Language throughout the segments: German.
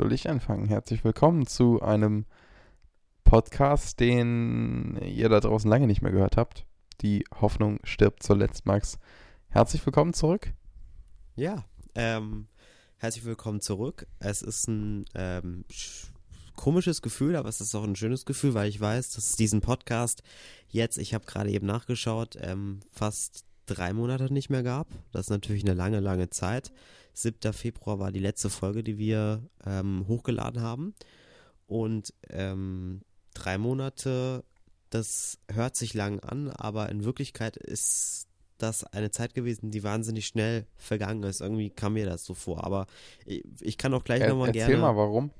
soll ich anfangen? Herzlich willkommen zu einem Podcast, den ihr da draußen lange nicht mehr gehört habt. Die Hoffnung stirbt zuletzt, Max. Herzlich willkommen zurück. Ja, ähm, herzlich willkommen zurück. Es ist ein ähm, komisches Gefühl, aber es ist auch ein schönes Gefühl, weil ich weiß, dass es diesen Podcast jetzt, ich habe gerade eben nachgeschaut, ähm, fast drei Monate nicht mehr gab. Das ist natürlich eine lange, lange Zeit. 7. Februar war die letzte Folge, die wir ähm, hochgeladen haben. Und ähm, drei Monate, das hört sich lang an, aber in Wirklichkeit ist das eine Zeit gewesen, die wahnsinnig schnell vergangen ist. Irgendwie kam mir das so vor. Aber ich, ich kann auch gleich Er, nochmal erzähl gerne. mal, warum.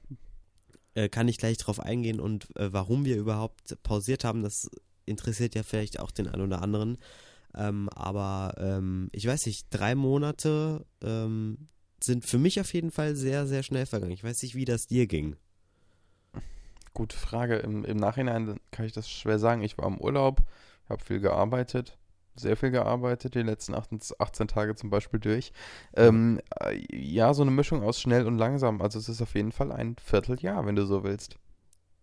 Äh, kann ich gleich drauf eingehen und äh, warum wir überhaupt pausiert haben, das interessiert ja vielleicht auch den einen oder anderen. Ähm, aber ähm, ich weiß nicht, drei Monate ähm, sind für mich auf jeden Fall sehr, sehr schnell vergangen. Ich weiß nicht, wie das dir ging. Gute Frage. Im, Im Nachhinein kann ich das schwer sagen. Ich war im Urlaub, habe viel gearbeitet, sehr viel gearbeitet, die letzten 18, 18 Tage zum Beispiel durch. Ähm, äh, ja, so eine Mischung aus schnell und langsam. Also es ist auf jeden Fall ein Vierteljahr, wenn du so willst.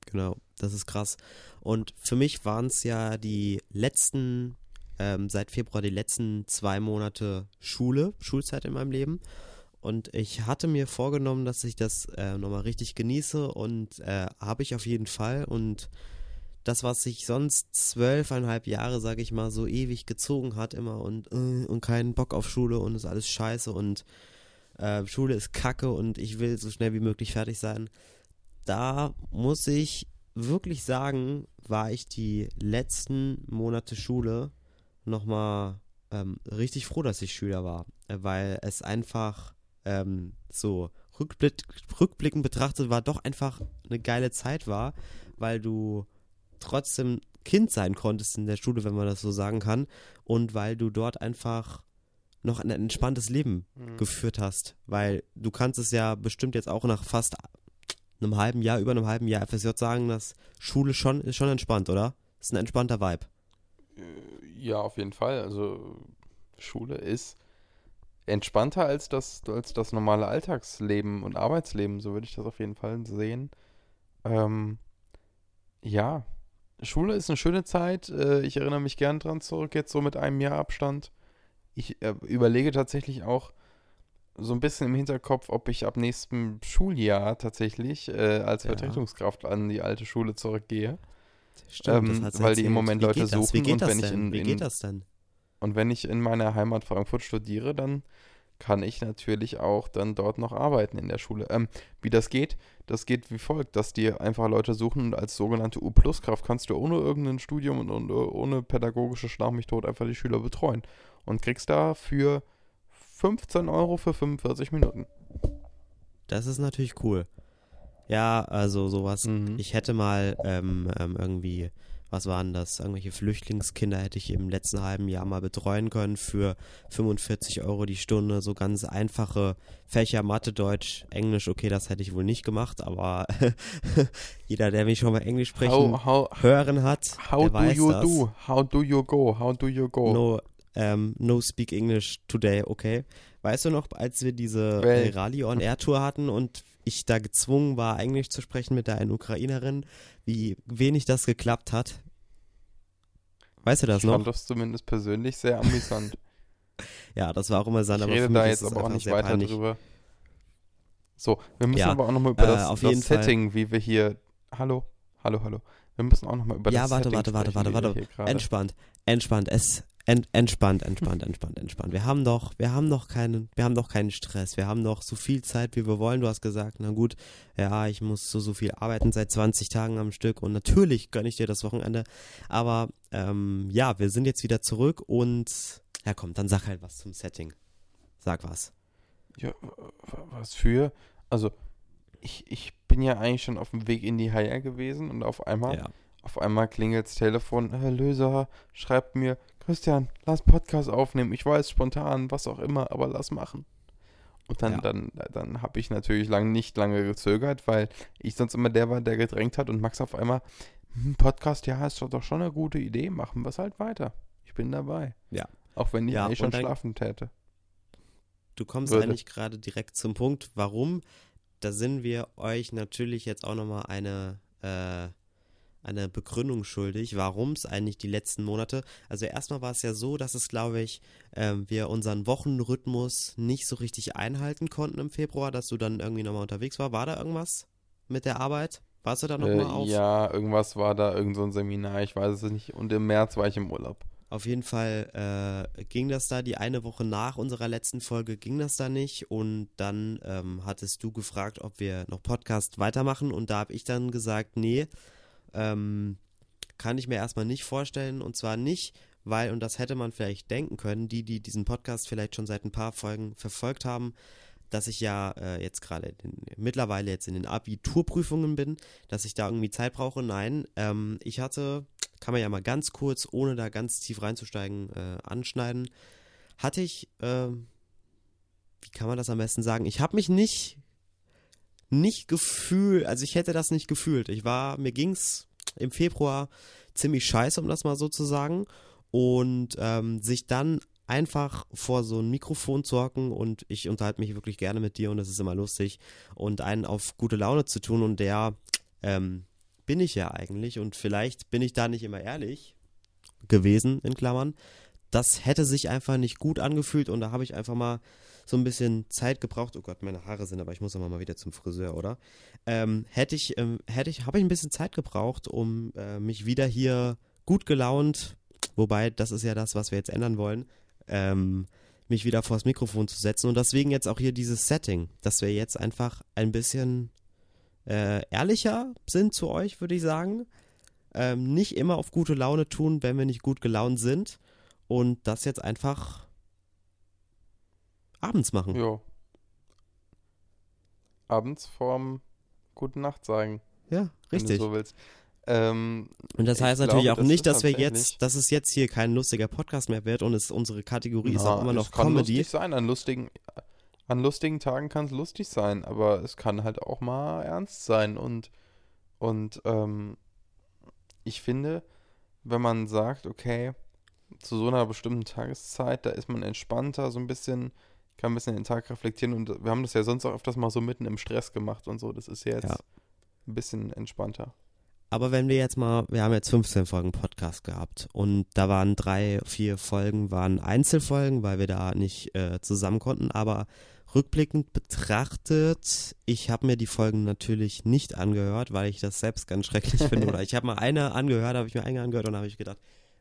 Genau, das ist krass. Und für mich waren es ja die letzten, ähm, seit Februar die letzten zwei Monate Schule, Schulzeit in meinem Leben. Und ich hatte mir vorgenommen, dass ich das äh, nochmal richtig genieße und äh, habe ich auf jeden Fall. Und das, was sich sonst zwölfeinhalb Jahre, sage ich mal, so ewig gezogen hat immer und, äh, und keinen Bock auf Schule und ist alles scheiße und äh, Schule ist kacke und ich will so schnell wie möglich fertig sein. Da muss ich wirklich sagen, war ich die letzten Monate Schule nochmal ähm, richtig froh, dass ich Schüler war, äh, weil es einfach ähm, so rückblick, rückblickend betrachtet war doch einfach eine geile Zeit war, weil du trotzdem Kind sein konntest in der Schule, wenn man das so sagen kann, und weil du dort einfach noch ein entspanntes Leben geführt hast, weil du kannst es ja bestimmt jetzt auch nach fast einem halben Jahr, über einem halben Jahr FSJ sagen, dass Schule schon ist schon entspannt, oder? Ist ein entspannter Vibe. Ja, auf jeden Fall. Also Schule ist entspannter als das, als das normale Alltagsleben und Arbeitsleben, so würde ich das auf jeden Fall sehen. Ähm, ja, Schule ist eine schöne Zeit. Äh, ich erinnere mich gern dran zurück, jetzt so mit einem Jahr Abstand. Ich äh, überlege tatsächlich auch so ein bisschen im Hinterkopf, ob ich ab nächstem Schuljahr tatsächlich äh, als Ja. Vertretungskraft an die alte Schule zurückgehe. Stimmt, Ähm, das weil die im. Moment Wie Leute das? Wie suchen geht und das wenn ich denn? in- Wie in- geht das denn? Und wenn ich in meiner Heimat Frankfurt studiere, dann kann ich natürlich auch dann dort noch arbeiten in der Schule. Ähm, wie das geht, das geht wie folgt, dass dir einfach Leute suchen und als sogenannte U-Plus-Kraft kannst du ohne irgendein Studium und, und ohne pädagogische Schlag mich tot einfach die Schüler betreuen. Und kriegst da für 15 Euro für 45 Minuten. Das ist natürlich cool. Ja, also sowas. Mhm. Ich hätte mal ähm, ähm, irgendwie, was waren das? Irgendwelche Flüchtlingskinder hätte ich im letzten halben Jahr mal betreuen können für 45 Euro die Stunde. So ganz einfache Fächer, Mathe, Deutsch, Englisch. Okay, das hätte ich wohl nicht gemacht, aber jeder, der mich schon mal Englisch sprechen How, how, hören hat, how der do weiß you das. do? How do you go? How do you go? No, ähm, no speak English today, okay. Weißt du noch, als wir diese Well. Rally on Air Tour hatten und ich da gezwungen war, Englisch zu sprechen mit der einen Ukrainerin, wie wenig das geklappt hat? Weißt du das ich noch? fand das zumindest persönlich sehr amüsant. Ja, das war auch immer sein, Ich aber rede für da jetzt aber auch nicht weiter peinlich. drüber. So, wir müssen Ja, aber auch nochmal über äh, das, auf das jeden Fall. Setting, wie wir hier. Hallo, hallo, hallo. Wir müssen auch nochmal über Ja, das warte, Setting warte, warte, sprechen, warte, wie wir warte. hier gerade- Entspannt, entspannt, es ent, entspannt, entspannt, entspannt, entspannt. Wir haben doch, wir haben doch keinen, wir haben doch keinen Stress. Wir haben doch so viel Zeit, wie wir wollen. Du hast gesagt, na gut, ja, ich muss so so viel arbeiten seit 20 Tagen am Stück und natürlich gönne ich dir das Wochenende. Aber ähm, ja, wir sind jetzt wieder zurück und ja, komm, dann sag halt was zum Setting. Sag was. Ja, was für? Also, ich, ich bin ja eigentlich schon auf dem Weg in die HR gewesen und auf einmal, Ja. auf einmal klingelt's Telefon. Herr Löser schreibt mir, Christian, lass Podcast aufnehmen. Ich weiß, spontan, was auch immer, aber lass machen. Und dann, Ja. dann, dann habe ich natürlich lang, nicht lange gezögert, weil ich sonst immer der war, der gedrängt hat und Max auf einmal, hm, Podcast, ja, ist doch, doch schon eine gute Idee, machen wir es halt weiter. Ich bin dabei. Ja. Auch wenn ich Ja, eigentlich schon schlafen täte. Du kommst Würde. eigentlich gerade direkt zum Punkt, warum da sind wir euch natürlich jetzt auch nochmal eine, äh, eine Begründung schuldig, warum es eigentlich die letzten Monate, also erstmal war es ja so, dass es, glaube ich, äh, wir unseren Wochenrhythmus nicht so richtig einhalten konnten im Februar, dass du dann irgendwie nochmal unterwegs war. War da irgendwas mit der Arbeit? Warst du da nochmal Äh, auf? ja, irgendwas war da, irgend so ein Seminar, ich weiß es nicht. Und im März war ich im Urlaub. Auf jeden Fall äh, ging das da, die eine Woche nach unserer letzten Folge ging das da nicht und dann ähm, hattest du gefragt, ob wir noch Podcast weitermachen und da habe ich dann gesagt, nee, ähm, kann ich mir erstmal nicht vorstellen und zwar nicht, weil, und das hätte man vielleicht denken können, die, die diesen Podcast vielleicht schon seit ein paar Folgen verfolgt haben, dass ich ja äh, jetzt gerade mittlerweile jetzt in den Abiturprüfungen bin, dass ich da irgendwie Zeit brauche. Nein, ähm, ich hatte, kann man ja mal ganz kurz, ohne da ganz tief reinzusteigen, äh, anschneiden, hatte ich, ähm, wie kann man das am besten sagen? Ich habe mich nicht, nicht gefühlt, also ich hätte das nicht gefühlt. Ich war, mir ging's im Februar ziemlich scheiße, um das mal so zu sagen. Und ähm, sich dann einfach vor so ein Mikrofon zu hocken und ich unterhalte mich wirklich gerne mit dir und das ist immer lustig und einen auf gute Laune zu tun und der ähm, bin ich ja eigentlich und vielleicht bin ich da nicht immer ehrlich gewesen, in Klammern. Das hätte sich einfach nicht gut angefühlt und da habe ich einfach mal so ein bisschen Zeit gebraucht. Oh Gott, meine Haare sind, aber ich muss aber mal wieder zum Friseur, oder? Ähm, hätte ich, ähm, hätte ich, habe ich ein bisschen Zeit gebraucht, um äh, mich wieder hier gut gelaunt, wobei das ist ja das, was wir jetzt ändern wollen, ähm, mich wieder vors Mikrofon zu setzen und deswegen jetzt auch hier dieses Setting, dass wir jetzt einfach ein bisschen äh, ehrlicher sind zu euch, würde ich sagen. Ähm, nicht immer auf gute Laune tun, wenn wir nicht gut gelaunt sind und das jetzt einfach abends machen. Jo. Abends vorm Guten Nacht sagen, Ja, wenn richtig. du so willst. Ähm, Und das heißt natürlich glaube, auch das nicht, dass wir jetzt, dass es jetzt hier kein lustiger Podcast mehr wird und es unsere Kategorie ist auch na, immer noch es kann Comedy. lustig sein, an lustigen, an lustigen Tagen kann es lustig sein, aber es kann halt auch mal ernst sein und, und ähm, ich finde, wenn man sagt, okay, zu so einer bestimmten Tageszeit, da ist man entspannter, so ein bisschen, kann ein bisschen den Tag reflektieren und wir haben das ja sonst auch öfters mal so mitten im Stress gemacht und so, das ist ja jetzt Ja. ein bisschen entspannter. Aber wenn wir jetzt mal, wir haben jetzt 15 Folgen Podcast gehabt und da waren drei, vier Folgen waren Einzelfolgen, weil wir da nicht äh, zusammen konnten, aber rückblickend betrachtet, ich habe mir die Folgen natürlich nicht angehört, weil ich das selbst ganz schrecklich finde. Oder ich habe mal eine angehört, habe ich mir eine angehört und habe ich gedacht,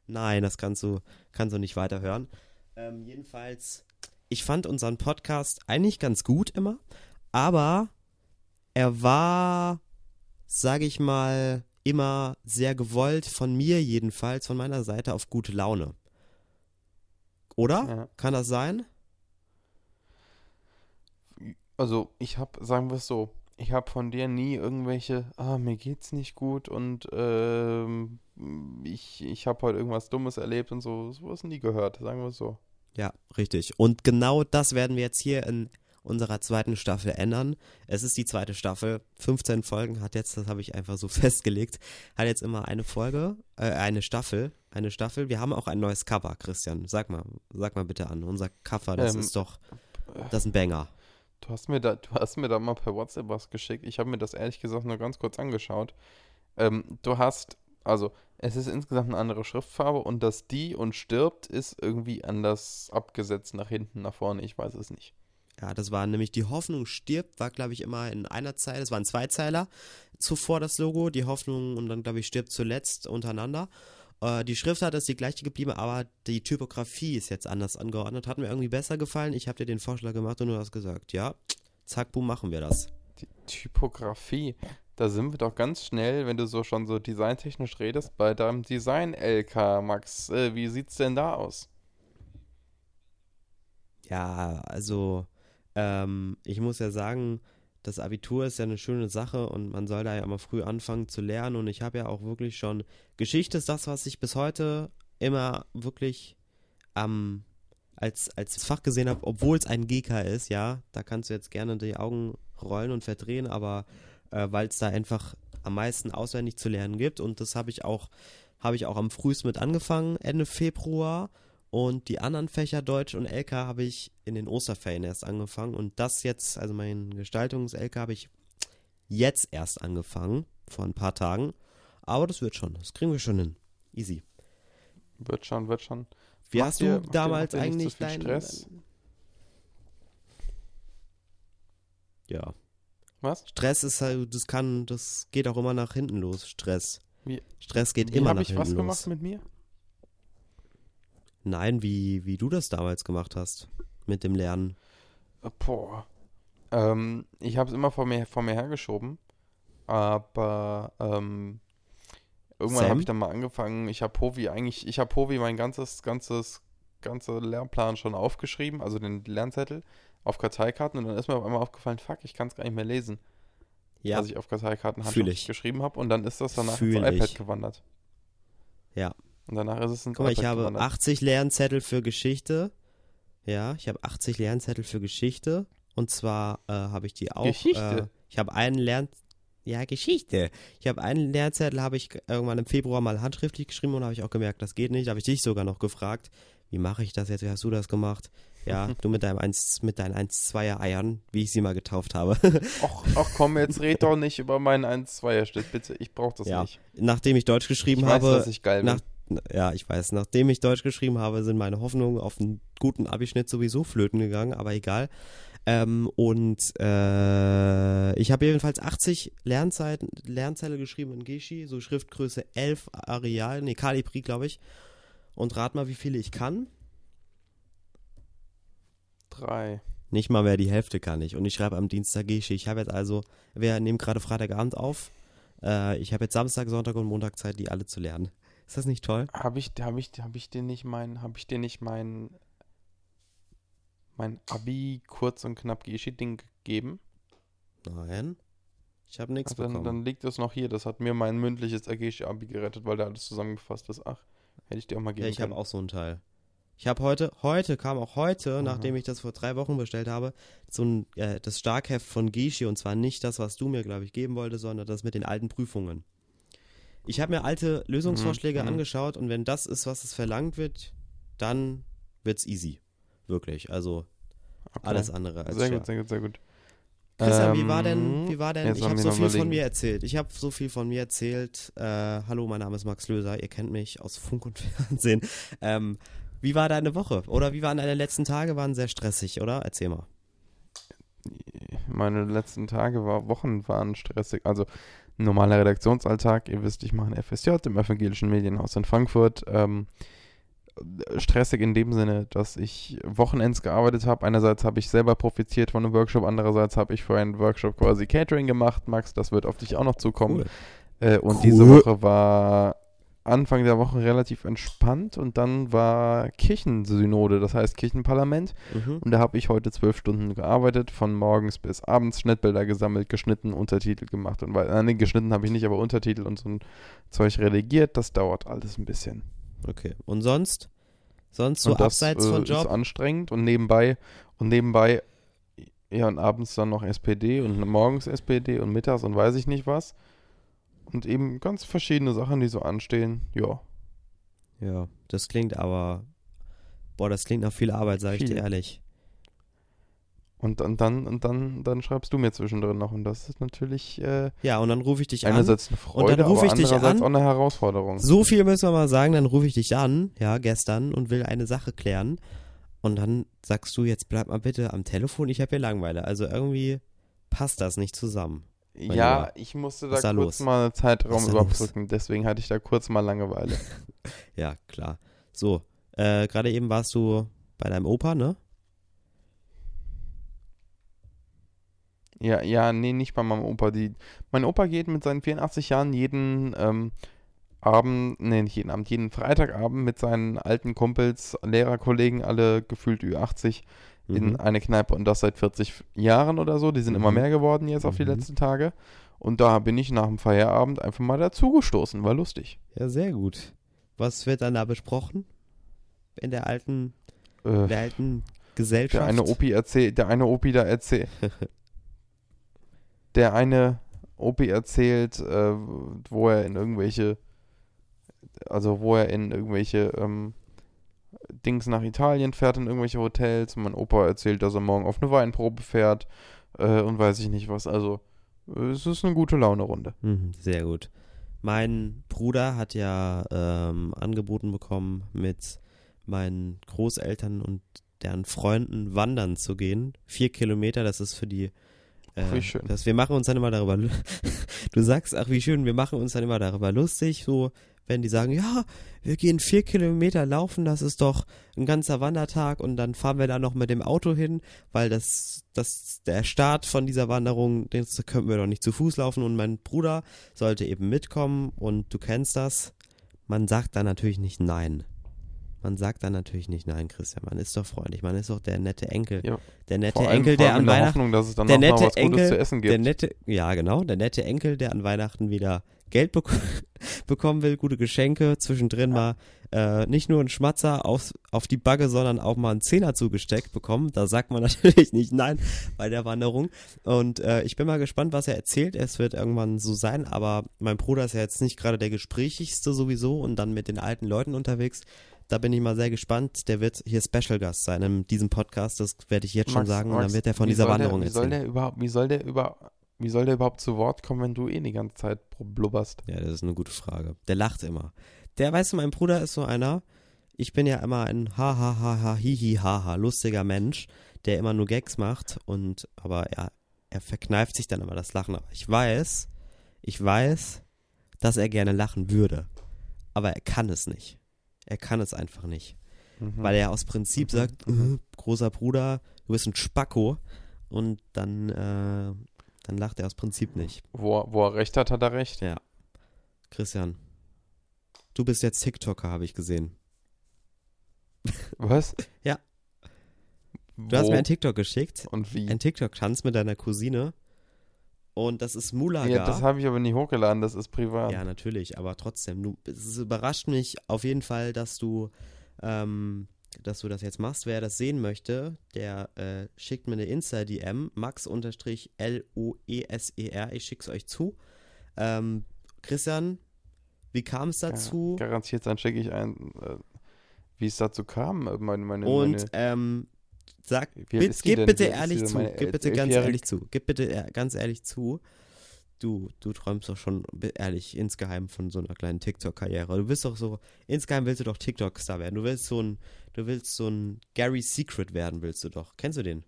nein, das kannst du, kannst du nicht weiterhören. Ähm, jedenfalls, ich fand unseren Podcast eigentlich ganz gut immer, aber er war, sage ich mal, immer sehr gewollt, von mir jedenfalls, von meiner Seite auf gute Laune. Oder? Ja. Kann das sein? Also ich habe, sagen wir es so, ich habe von dir nie irgendwelche, ah, mir geht's nicht gut und ähm, ich, ich habe heute irgendwas Dummes erlebt und so, sowas nie gehört, sagen wir es so. Ja, richtig. Und genau das werden wir jetzt hier in unserer zweiten Staffel ändern. Es ist die zweite Staffel. 15 Folgen hat jetzt, das habe ich einfach so festgelegt, hat jetzt immer eine Folge, äh, eine Staffel, eine Staffel. Wir haben auch ein neues Cover, Christian. Sag mal, sag mal bitte an. Unser Cover, das Ähm, ist doch, das ist ein Banger. Du hast mir da, du hast mir da mal per WhatsApp was geschickt. Ich habe mir das ehrlich gesagt nur ganz kurz angeschaut. Ähm, du hast, also es ist insgesamt eine andere Schriftfarbe und das die und stirbt ist irgendwie anders abgesetzt nach hinten, nach vorne. Ich weiß es nicht. Ja, das war nämlich die Hoffnung stirbt, war glaube ich immer in einer Zeile, es waren zwei Zeiler zuvor das Logo, die Hoffnung und dann glaube ich stirbt zuletzt untereinander. Äh, die Schriftart ist die gleiche geblieben, aber die Typografie ist jetzt anders angeordnet. Hat mir irgendwie besser gefallen. Ich habe dir den Vorschlag gemacht und du hast gesagt, ja, zack, boom, machen wir das. Die Typografie, da sind wir doch ganz schnell, wenn du so schon so designtechnisch redest, bei deinem Design-LK, Max. Äh, wie sieht's denn da aus? Ja, also ähm, ich muss ja sagen, das Abitur ist ja eine schöne Sache und man soll da ja immer früh anfangen zu lernen. Und ich habe ja auch wirklich schon, Geschichte ist das, was ich bis heute immer wirklich ähm, als, als Fach gesehen habe, obwohl es ein GK ist, ja, da kannst du jetzt gerne die Augen rollen und verdrehen, aber äh, weil es da einfach am meisten auswendig zu lernen gibt. Und das habe ich auch, habe ich auch am frühest mit angefangen, Ende Februar Und die anderen Fächer Deutsch und LK habe ich in den Osterferien erst angefangen. Und das jetzt, also mein Gestaltungs-LK habe ich jetzt erst angefangen, vor ein paar Tagen. Aber das wird schon, das kriegen wir schon hin. Easy. Wird schon, wird schon. Wie Macht hast dir- du damals nicht eigentlich viel deinen Stress? Ja. Was? Stress ist halt, das kann, das geht auch immer nach hinten los, Stress. Wie- Stress geht Wie immer habe nach ich hinten was los. gemacht mit mir? Nein, wie, wie du das damals gemacht hast mit dem Lernen. Boah. Ähm, ich habe es immer vor mir, vor mir hergeschoben. Aber ähm, irgendwann habe ich dann mal angefangen. Ich habe Povi eigentlich, ich habe Povi mein ganzes, ganzes, ganze Lernplan schon aufgeschrieben, also den Lernzettel auf Karteikarten und dann ist mir auf einmal aufgefallen, fuck, ich kann es gar nicht mehr lesen, Ja, was ich auf Karteikarten handschriftlich geschrieben habe und dann ist das danach Fühl ins iPad gewandert. Ja. Und danach ist es ins guck mal, ich habe gewandert. 80 Lernzettel für Geschichte. Ja, ich habe 80 Lernzettel für Geschichte. Und zwar äh, habe ich die auch. Geschichte? Äh, ich habe einen Lern... Ja, Geschichte. Ich habe einen Lernzettel, habe ich irgendwann im Februar mal handschriftlich geschrieben und habe ich auch gemerkt, das geht nicht. Da habe ich dich sogar noch gefragt, wie mache ich das jetzt? Wie hast du das gemacht? Ja, du mit deinem 1, mit deinen 1-2er Eiern, wie ich sie mal getauft habe. Ach, ach komm, jetzt red doch nicht über meinen 1-2er-Schnitt, bitte. Ich brauch das Ja, nicht. Nachdem ich Deutsch geschrieben Ich weiß, habe, dass ich geil bin. nach, ja, ich weiß, nachdem ich Deutsch geschrieben habe, sind meine Hoffnungen auf einen guten Abischnitt sowieso flöten gegangen, aber egal. Ähm, und äh, ich habe jedenfalls 80 Lernzeiten, Lernzeile geschrieben in Geschi, so Schriftgröße 11 Areal, nee, Calibri, glaube ich. Und rat mal, wie viele ich kann. Drei. Nicht mal mehr die Hälfte kann ich. Und ich schreibe am Dienstag Geschi. Ich habe jetzt also, wir nehmen gerade Freitagabend auf. Äh, ich habe jetzt Samstag, Sonntag und Montag Zeit, die alle zu lernen. Ist das nicht toll? Habe ich, hab ich, hab ich dir nicht mein, habe ich dir nicht mein, mein Abi kurz und knapp Geschi-Ding gegeben? Nein. Ich habe nichts Also dann, bekommen. dann liegt das noch hier. Das hat mir mein mündliches Geschi-Abi gerettet, weil da alles zusammengefasst ist. Ach, hätte ich dir auch mal geben Ja, ich habe auch so einen Teil. Ich habe heute, heute kam auch heute, Aha. nachdem ich das vor drei Wochen bestellt habe, so ein, äh, das Starkheft von Gishi und zwar nicht das, was du mir, glaube ich, geben wolltest, sondern das mit den alten Prüfungen. Ich habe mir alte Lösungsvorschläge Mhm, mhm. angeschaut und wenn das ist, was es verlangt wird, dann wird's easy. Wirklich. Also Okay. alles andere als Sehr schwer. gut, sehr gut, sehr gut. Christian, wie war denn, Ähm, wie war denn, ich habe so viel von mir erzählt. Ich habe so viel von mir erzählt. Äh, hallo, mein Name ist Max Löser. Ihr kennt mich aus Funk und Fernsehen. Ähm, wie war deine Woche? Oder wie waren deine letzten Tage? Waren sehr stressig, oder? Erzähl mal. Meine letzten Tage, war, Wochen waren stressig. Also normaler Redaktionsalltag. Ihr wisst, ich mache ein FSJ im Evangelischen Medienhaus in Frankfurt. Ähm, stressig in dem Sinne, dass ich Wochenends gearbeitet habe. Einerseits habe ich selber profitiert von einem Workshop, andererseits habe ich für einen Workshop quasi Catering gemacht. Max, das wird auf dich auch noch zukommen. Äh, und Cool. diese Woche war Anfang der Woche relativ entspannt und dann war Kirchensynode, das heißt Kirchenparlament. Mhm. Und da habe ich heute zwölf Stunden gearbeitet, von morgens bis abends Schnittbilder gesammelt, geschnitten, Untertitel gemacht und weil, äh, nee, geschnitten habe ich nicht, aber Untertitel und so ein Zeug redigiert. Das dauert alles ein bisschen. Okay. Und sonst? Sonst so das abseits äh, von ist Job? anstrengend und nebenbei und nebenbei ja und abends dann noch SPD und morgens SPD und mittags und weiß ich nicht was. Und eben ganz verschiedene Sachen, die so anstehen. Ja. Ja, das klingt aber. Boah, das klingt nach viel Arbeit, sage ich dir ehrlich. Und, und dann und dann dann schreibst du mir zwischendrin noch und das ist natürlich äh, Ja, und dann rufe ich dich an. einerseits eine Freude, dann ruf aber ich dich andererseits an. auch eine Herausforderung. So viel müssen wir mal sagen, dann rufe ich dich an, ja, gestern und will eine Sache klären. Und dann sagst du, jetzt bleib mal bitte am Telefon, ich habe hier Langeweile. Also irgendwie passt das nicht zusammen. Ja, ich musste da da kurz los? mal einen Zeitraum überbrücken, deswegen hatte ich da kurz mal Langeweile. Ja, klar. So, äh, gerade eben warst du bei deinem Opa, ne? Ja, ja, nee, nicht bei meinem Opa. Die, mein Opa geht mit seinen 84 Jahren jeden ähm, Abend, nee, nicht jeden Abend, jeden Freitagabend mit seinen alten Kumpels, Lehrerkollegen, alle gefühlt Ü80, in Mhm. eine Kneipe und das seit 40 Jahren oder so. Die sind immer Mhm. mehr geworden jetzt auf die Mhm. letzten Tage. Und da bin ich nach dem Feierabend einfach mal dazugestoßen. War lustig. Ja, sehr gut. Was wird dann da besprochen? In der alten, Äh, der alten Gesellschaft? der eine Opi erzählt, der eine Opi da erzählt. der eine Opi erzählt, äh, wo er in irgendwelche, also wo er in irgendwelche ähm, Dings nach Italien, fährt in irgendwelche Hotels. Mein Opa erzählt, dass er morgen auf eine Weinprobe fährt äh, und weiß ich nicht was. Also, es ist eine gute Laune-Runde. Mhm, sehr gut. Mein Bruder hat ja ähm, angeboten bekommen, mit meinen Großeltern und deren Freunden wandern zu gehen. Vier Kilometer, das ist für die. Äh, wie schön. Das, wir machen uns dann immer darüber. du sagst, ach wie schön, wir machen uns dann immer darüber lustig, so wenn die sagen, ja, wir gehen vier Kilometer laufen, das ist doch ein ganzer Wandertag und dann fahren wir da noch mit dem Auto hin, weil das, das der Start von dieser Wanderung, das könnten wir doch nicht zu Fuß laufen und mein Bruder sollte eben mitkommen und du kennst das. Man sagt da natürlich nicht nein. Man sagt da natürlich nicht nein, Christian. Man ist doch freundlich. Man ist doch der nette Enkel. Ja, der nette allem, Enkel, der an der Weihnachten Hoffnung, dass es dann der nette was Gutes Enkel, zu essen der gibt. nette, ja genau, der nette Enkel, der an Weihnachten wieder Geld bek bekommen will, gute Geschenke, zwischendrin mal äh, nicht nur einen Schmatzer auf, auf die Bagge, sondern auch mal einen Zehner zugesteckt bekommen. Da sagt man natürlich nicht nein bei der Wanderung. Und äh, ich bin mal gespannt, was er erzählt. Es wird irgendwann so sein, aber mein Bruder ist ja jetzt nicht gerade der gesprächigste sowieso und dann mit den alten Leuten unterwegs. Da bin ich mal sehr gespannt. Der wird hier Special Gast sein in diesem Podcast. Das werde ich jetzt schon Max, sagen. und Max, dann wird er von dieser soll Wanderung der, wie soll erzählen. der überhaupt, wie soll der über, wie soll der überhaupt zu Wort kommen, wenn du eh die ganze Zeit blubberst? Ja, das ist eine gute Frage. Der lacht immer. Der, weißt du, mein Bruder ist so einer, ich bin ja immer ein ha ha ha ha hi hi ha ha lustiger Mensch, der immer nur Gags macht und aber er, er verkneift sich dann immer das Lachen. Aber ich weiß, ich weiß, dass er gerne lachen würde. Aber er kann es nicht. Er kann es einfach nicht. Mhm. Weil er aus Prinzip Mhm, sagt, äh, großer Bruder, du bist ein Spacko. Und dann, äh, dann lacht er aus Prinzip nicht. wo, er- wo er recht hat, hat er recht. Ja. Christian, du bist jetzt TikToker, habe ich gesehen. Was? Ja. Du hast Wo mir ein TikTok geschickt, und wie? ein TikTok-Tanz mit deiner Cousine. Und das ist Mulaga. Ja, das habe ich aber nicht hochgeladen, das ist privat. Ja, natürlich, aber trotzdem, du, es überrascht mich auf jeden Fall, dass du, ähm, dass du das jetzt machst. Wer das sehen möchte, der äh, schickt mir eine Insta-DM, max-l-o-e-s-e-r, ich schick's euch zu. Ähm, Christian, wie kam es dazu? Ja, garantiert, dann schicke ich ein, äh, wie es dazu kam. äh, Meine, meine, Und meine, ähm, sag, gib denn? bitte ist ehrlich zu, Meine gib bitte ganz ehrlich zu, gib bitte ganz ehrlich zu. Du, du träumst doch schon ehrlich insgeheim von so einer kleinen TikTok-Karriere. Du willst doch so, insgeheim willst du doch TikTok-Star werden. Du willst so ein, du willst so ein Gary Secret werden, willst du doch. Kennst du den?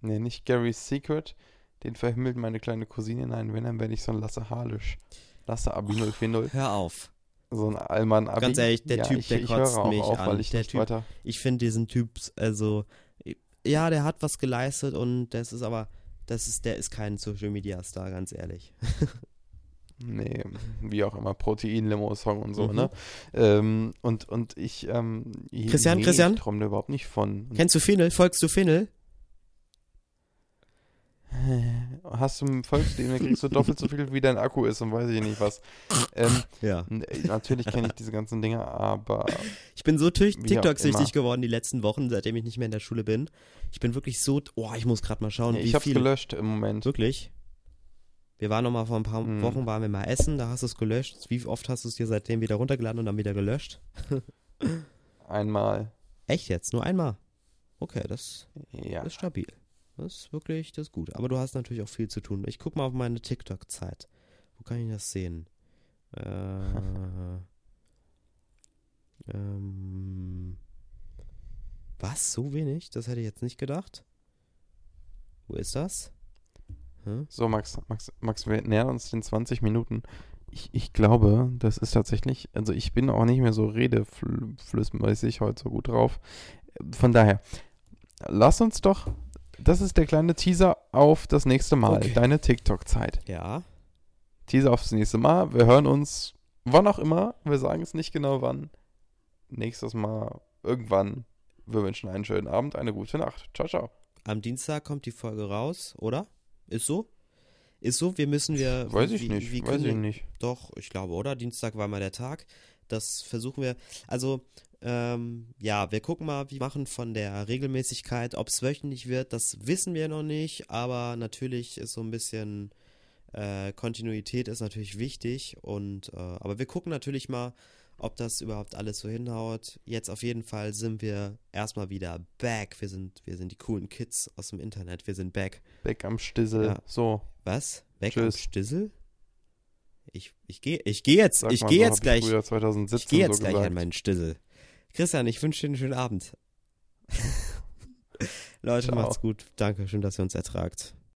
nee, nicht Gary's Secret, den verhimmelt meine kleine Cousine. Nein, wenn, dann werde ich so ein Lasse Halisch. Lasse Abi 040. Hör auf. So ein Allmann Abi. Ganz ehrlich, der ja, Typ, ich, der kotzt mich auf, an. Der Typ- weiter. Ich finde diesen Typ, also, ja, der hat was geleistet und das ist aber, das ist, der ist kein Social Media Star, ganz ehrlich. Nee, wie auch immer, Protein-Limo-Song und so, Mhm. ne? Ähm, und, und ich, ähm, Christian, nee, Christian? ich träume da überhaupt nicht von. Kennst du Finel? Folgst du Finel? Hast du ihm, dann kriegst du doppelt so viel, wie dein Akku ist und weiß ich nicht was. Ähm, Ja. n- natürlich kenne ich diese ganzen Dinge, aber Ich bin so TikTok-süchtig geworden die letzten Wochen, seitdem ich nicht mehr in der Schule bin. Ich bin wirklich so, oh, ich muss gerade mal schauen, ich hab's viel. gelöscht im Moment. Wirklich? Wir waren noch mal vor ein paar Hm. Wochen, waren wir mal essen, da hast du es gelöscht. Wie oft hast du es dir seitdem wieder runtergeladen und dann wieder gelöscht? Einmal. Echt jetzt? Nur einmal? Okay, das Ja. ist stabil. Das ist wirklich, das ist gut. Aber du hast natürlich auch viel zu tun. Ich guck mal auf meine TikTok-Zeit. Wo kann ich das sehen? Äh, ähm, was? So wenig? Das hätte ich jetzt nicht gedacht. Wo ist das? Hm? So, Max, Max, Max, wir nähern uns den 20 Minuten. Ich, ich glaube, das ist tatsächlich, also ich bin auch nicht mehr so redeflüssmäßig heute so gut drauf. Von daher, lass uns doch, das ist der kleine Teaser auf das nächste Mal, Okay. deine TikTok-Zeit. Ja. Teaser aufs nächste Mal. Wir hören uns wann auch immer, wir sagen es nicht genau wann. Nächstes Mal, irgendwann. Wir wünschen einen schönen Abend, eine gute Nacht. Ciao, ciao. Am Dienstag kommt die Folge raus, oder? Ist so? Ist so? Wir müssen wir. Weiß ich wie, nicht, Wie weiß ich nicht. Doch, ich glaube, oder? Dienstag war mal der Tag. Das versuchen wir. Also, ähm, ja, wir gucken mal, wie wir machen von der Regelmäßigkeit. Ob es wöchentlich wird, das wissen wir noch nicht. Aber natürlich ist so ein bisschen äh, Kontinuität ist natürlich wichtig. Und äh, aber wir gucken natürlich mal, ob das überhaupt alles so hinhaut. Jetzt auf jeden Fall sind wir erstmal wieder back. Wir sind, wir sind die coolen Kids aus dem Internet. Wir sind back. Weg am Stissel. Ja. So, Was? Weg am Tschüss. Stissel? Ich, ich gehe ich geh jetzt, sag ich gehe jetzt gleich. Ich 2017 gehe jetzt so gleich an meinen Stissel. Christian, ich wünsche dir einen schönen Abend. Leute, Ciao. macht's gut. Danke, schön, dass ihr uns ertragt.